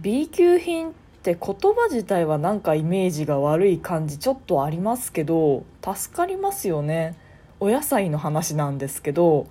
B 級品って言葉自体はなんかイメージが悪い感じちょっとありますけど助かりますよね。お野菜の話なんですけど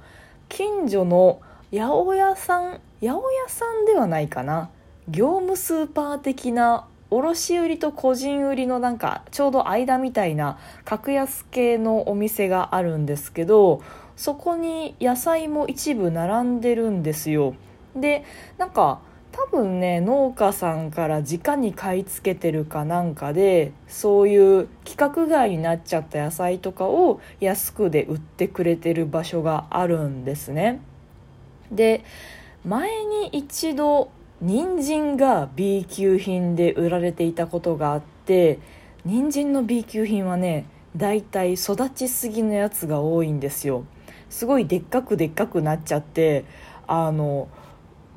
近所の八百屋さん八百屋さんではないかな。業務スーパー的な卸売と個人売りのなんかちょうど間みたいな格安系のお店があるんですけどそこに野菜も一部並んでるんですよ。でなんか多分ね農家さんから直に買い付けてるかなんかでそういう規格外になっちゃった野菜とかを安くで売ってくれてる場所があるんですね。で前に一度人参が B 級品で売られていたことがあって人参の B 級品はねだいたい育ちすぎのやつが多いんですよ。すごいでっかくでっかくなっちゃってあの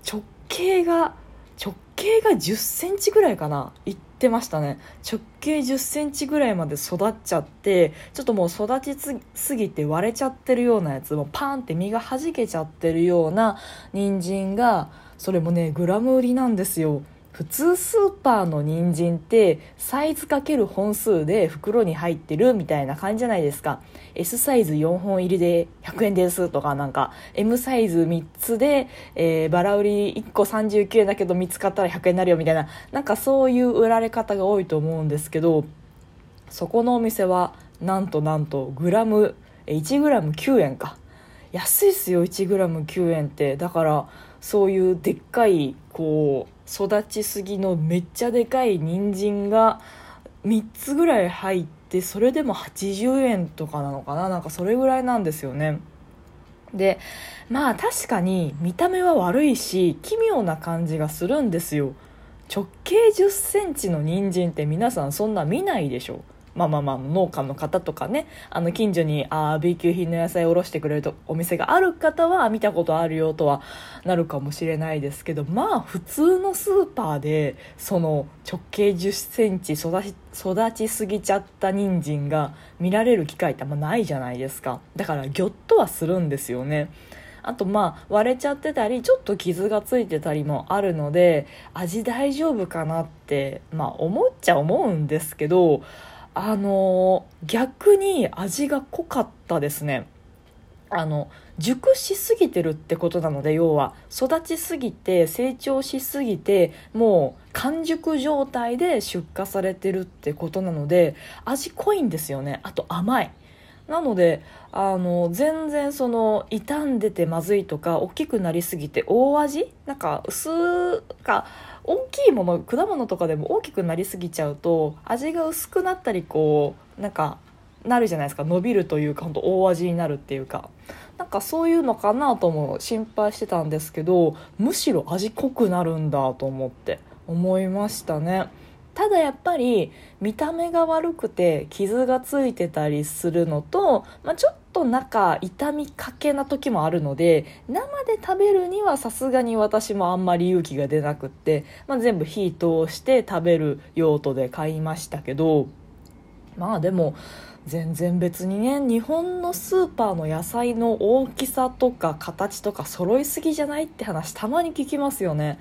直径が直径が1 0センチぐらいかな。行ってましたね。直径1 0センチぐらいまで育っちゃってちょっともう育ちすぎて割れちゃってるようなやつもパーンって実がはじけちゃってるような人参がそれもねグラム売りなんですよ。普通スーパーの人参ってサイズかける本数で袋に入ってるみたいな感じじゃないですか。S サイズ4本入りで100円ですとかなんか M サイズ3つで、えー、バラ売り1個39円だけど見つかったら100円になるよみたいななんかそういう売られ方が多いと思うんですけどそこのお店はなんとなんとグラム1グラム9円か。安いっすよ1グラム9円って。だからそういうでっかいこう育ちすぎのめっちゃでかい人参が3つぐらい入ってそれでも80円とかなのかな？なんかそれぐらいなんですよね。でまあ確かに見た目は悪いし奇妙な感じがするんですよ。直径1 0センチの人参って皆さんそんな見ないでしょ。まあまあまあ農家の方とかねあの近所にあ B 級品の野菜を卸してくれるとお店がある方は見たことあるよとはなるかもしれないですけどまあ普通のスーパーでその直径1 0センチ育ち育ちすぎちゃった人参が見られる機会ってあんまないじゃないですか。だからギョッとはするんですよね。あとまあ割れちゃってたりちょっと傷がついてたりもあるので味大丈夫かなってまあ思っちゃ思うんですけどあの逆に味が濃かったですね。あの熟しすぎてるってことなので要は育ちすぎて成長しすぎてもう完熟状態で出荷されてるってことなので味濃いんですよね。あと甘い。なのであの全然その傷んでてまずいとか大きくなりすぎて大味？なんか薄か大きいもの果物とかでも大きくなりすぎちゃうと味が薄くなったりこうなんかなるじゃないですか。伸びるというか本当大味になるっていうか。なんかそういうのかなとも心配してたんですけどむしろ味濃くなるんだと思って思いましたね。ただやっぱり見た目が悪くて傷がついてたりするのと、まあ、ちょっと中痛みかけな時もあるので生で食べるにはさすがに私もあんまり勇気が出なくって、まあ、全部火通して食べる用途で買いましたけどまあでも全然別にね日本のスーパーの野菜の大きさとか形とか揃いすぎじゃないって話たまに聞きますよね。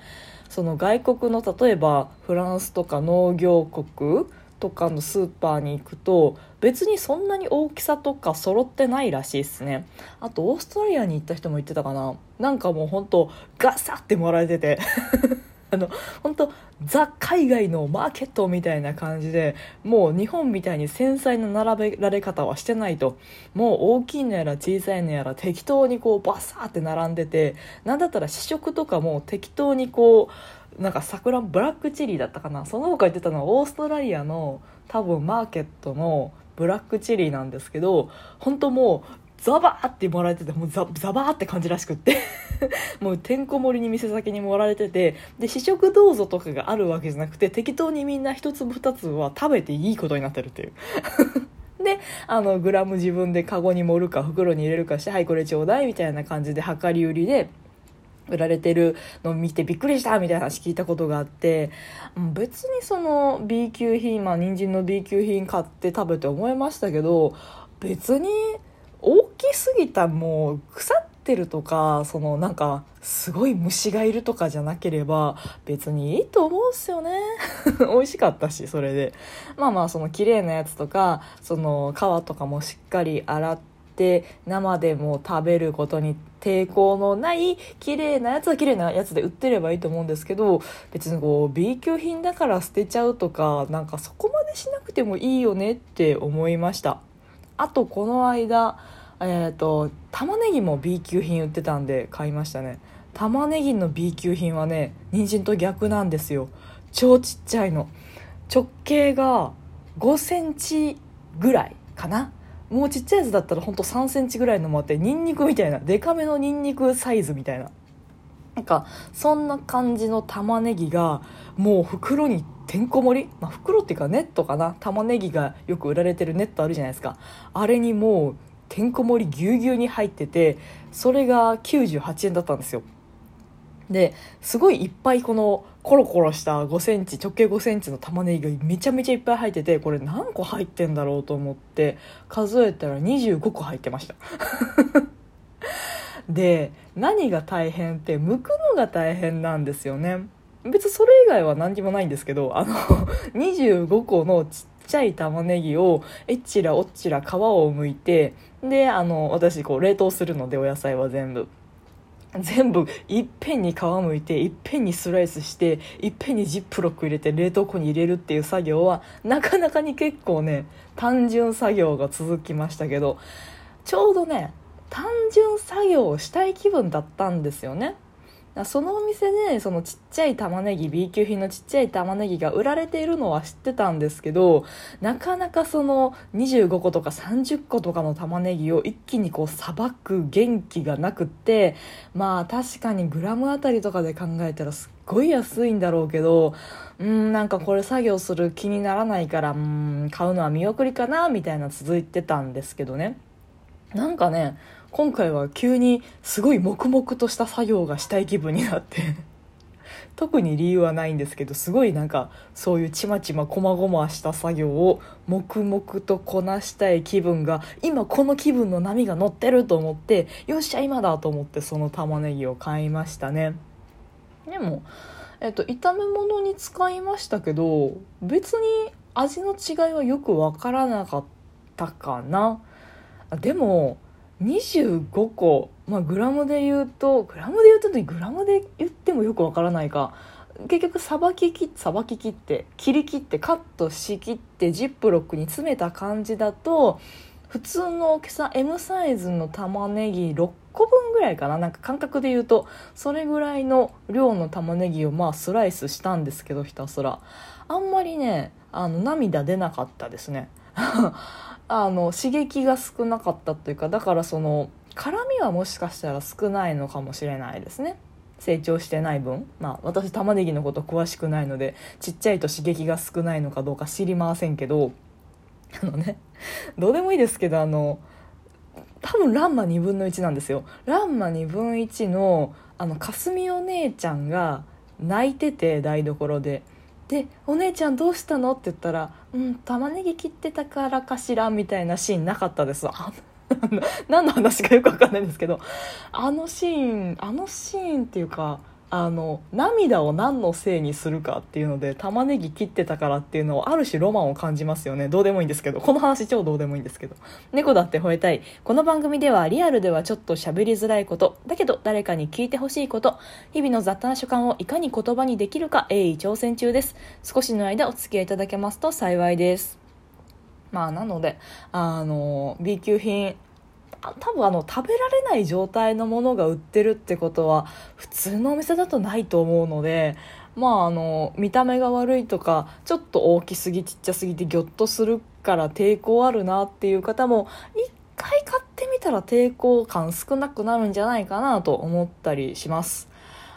その外国の例えばフランスとか農業国とかのスーパーに行くと別にそんなに大きさとか揃ってないらしいですね。あとオーストラリアに行った人も言ってたかな。なんかもうほんとガサってもらえてて。あの本当ザ海外のマーケットみたいな感じでもう日本みたいに繊細な並べられ方はしてないと。もう大きいのやら小さいのやら適当にこうバサーって並んでてなんだったら試食とかも適当にこうなんか桜ブラックチリだったかな。その他言ってたのはオーストラリアの多分マーケットのブラックチリなんですけど本当もうザバーってもらえててもうザザバーって感じらしくって。もうてんこ盛りに店先に盛られてて。で試食どうぞとかがあるわけじゃなくて適当にみんな一粒二粒は食べていいことになってるっていう。であのグラム自分でカゴに盛るか袋に入れるかしてはいこれちょうだいみたいな感じで量り売りで売られてるのを見てびっくりしたみたいな話聞いたことがあって。別にその B 級品まあ人参の B 級品買って食べて思いましたけど別にきすぎたもう腐ってるとかそのなんかすごい虫がいるとかじゃなければ別にいいと思うんすよね。美味しかったしそれで。まあまあその綺麗なやつとかその皮とかもしっかり洗って生でも食べることに抵抗のない綺麗なやつは綺麗なやつで売ってればいいと思うんですけど別にこう B 級品だから捨てちゃうとかなんかそこまでしなくてもいいよねって思いました。あとこの間えっ、ー、と玉ねぎも B 級品売ってたんで買いましたね。玉ねぎの B 級品はね人参と逆なんですよ。超ちっちゃいの。直径が5センチぐらいかな。もうちっちゃいやつだったらほんと3センチぐらいのもあってニンニクみたいな。デカめのニンニクサイズみたいな。なんかそんな感じの玉ねぎがもう袋にてんこ盛り、まあ、袋っていうかネットかな。玉ねぎがよく売られてるネットあるじゃないですか。あれにもうてんこ盛りぎゅうぎゅうに入っててそれが98円だったんですよ。ですごいいっぱいこのコロコロした5センチ直径5センチの玉ねぎがめちゃめちゃいっぱい入っててこれ何個入ってんだろうと思って数えたら25個入ってました。で何が大変って剥くのが大変なんですよね。別にそれ以外は何にもないんですけどあの25個のちっちゃい玉ねぎをえっちらおっちら皮を剥いてであの私こう冷凍するのでお野菜は全部。全部いっぺんに皮むいていっぺんにスライスしていっぺんにジップロック入れて冷凍庫に入れるっていう作業はなかなかに結構ね単純作業が続きましたけどちょうどね単純作業をしたい気分だったんですよね。そのお店でそのちっちゃい玉ねぎ B 級品のちっちゃい玉ねぎが売られているのは知ってたんですけどなかなかその25個とか30個とかの玉ねぎを一気にこうさばく元気がなくってまあ確かにグラムあたりとかで考えたらすっごい安いんだろうけどうーんなんかこれ作業する気にならないからうーん買うのは見送りかなみたいな続いてたんですけどね。なんかね今回は急にすごい黙々とした作業がしたい気分になって。特に理由はないんですけどすごいなんかそういうちまちまこまごました作業を黙々とこなしたい気分が今この気分の波が乗ってると思ってよっしゃ今だと思ってその玉ねぎを買いましたね。でも、えっと、炒め物に使いましたけど別に味の違いはよく分からなかったかな。でも25個、まあ、グラムで言うとグラムで言うとグラムで言ってもよくわからないか。結局さばききさばき切って切り切ってカットしきってジップロックに詰めた感じだと普通の大きさ M サイズの玉ねぎ6個分ぐらいかな。なんか感覚で言うとそれぐらいの量の玉ねぎをまあスライスしたんですけどひたすら。あんまりねあの涙出なかったですね。あの刺激が少なかったというかだからその辛みはもしかしたら少ないのかもしれないですね。成長してない分。まあ私玉ねぎのこと詳しくないのでちっちゃいと刺激が少ないのかどうか知りませんけどあのねどうでもいいですけどあの多分ランマ2分の1なんですよ。ランマ2分1のあのかすみお姉ちゃんが泣いてて台所で。で「お姉ちゃんどうしたの?」って言ったら「うん玉ねぎ切ってたからかしら」みたいなシーンなかったです何の話かよく分かんないんですけど。あのシーンあのシーンっていうかあの涙を何のせいにするかっていうので玉ねぎ切ってたからっていうのをある種ロマンを感じますよね。どうでもいいんですけど。この話超どうでもいいんですけど。猫だって吠えたい。この番組ではリアルではちょっと喋りづらいこと。だけど誰かに聞いてほしいこと。日々の雑多な所感をいかに言葉にできるか鋭意挑戦中です。少しの間お付き合いいただけますと幸いです。まあなのであの B 級品多分あの食べられない状態のものが売ってるってことは普通のお店だとないと思うのでまああの見た目が悪いとかちょっと大きすぎちっちゃすぎてギョッとするから抵抗あるなっていう方も一回買ってみたら抵抗感少なくなるんじゃないかなと思ったりします。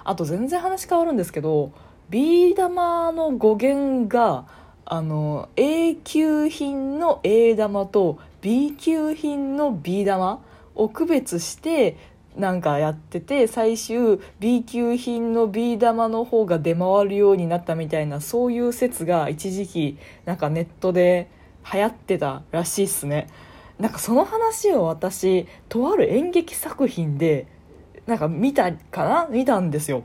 あと全然話変わるんですけどビー玉の語源があの A 級品の A 玉と B 級品の B 玉を区別してなんかやってて最終 B 級品の B 玉の方が出回るようになったみたいなそういう説が一時期なんかネットで流行ってたらしいっすね。なんかその話を私とある演劇作品でなんか見たかな？見たんですよ。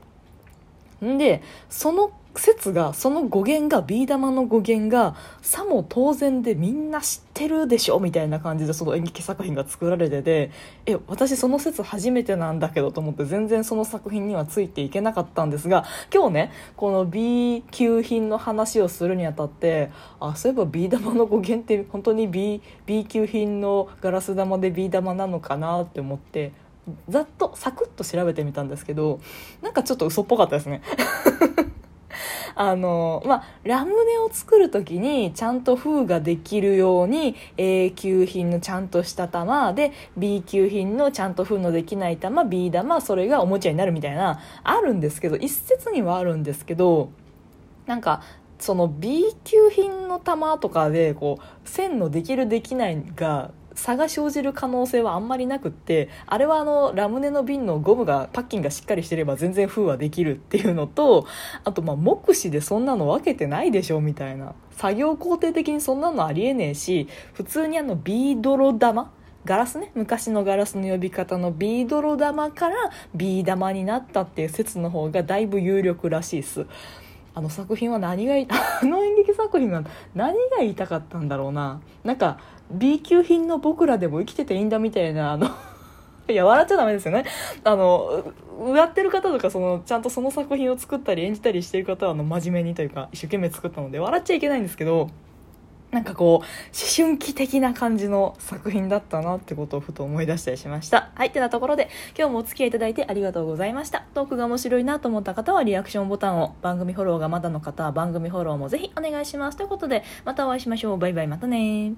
んでその説がその語源がビー玉の語源がさも当然でみんな知ってるでしょみたいな感じでその演劇作品が作られててえ私その説初めてなんだけどと思って全然その作品にはついていけなかったんですが今日ねこの B 級品の話をするにあたってあそういえばビー玉の語源って本当に B, B 級品のガラス玉でビー玉なのかなって思ってざっとサクッと調べてみたんですけどなんかちょっと嘘っぽかったですね。あの、まあ、ラムネを作る時にちゃんと封ができるように A 級品のちゃんとした玉で B 級品のちゃんと封のできない玉 B 玉それがおもちゃになるみたいなあるんですけど一説にはあるんですけどなんかその B 級品の玉とかでこう線のできるできないが差が生じる可能性はあんまりなくってあれはあのラムネの瓶のゴムがパッキンがしっかりしてれば全然封はできるっていうのとあとまあ目視でそんなの分けてないでしょみたいな。作業工程的にそんなのありえねえし普通にあのビードロ玉ガラスね昔のガラスの呼び方のビードロ玉からビー玉になったっていう説の方がだいぶ有力らしいです。あの作品は何が あの演劇作品は何が言いたかったんだろうな。なんか B 級品の僕らでも生きてていいんだみたいなあの いや笑っちゃダメですよね。あのやってる方とかそのちゃんとその作品を作ったり演じたりしてる方はあの真面目にというか一生懸命作ったので笑っちゃいけないんですけどなんかこう思春期的な感じの作品だったなってことをふと思い出したりしました。はいってなところで今日もお付き合いいただいてありがとうございました。トークが面白いなと思った方はリアクションボタンを番組フォローがまだの方は番組フォローもぜひお願いします。ということでまたお会いしましょう。バイバイまたね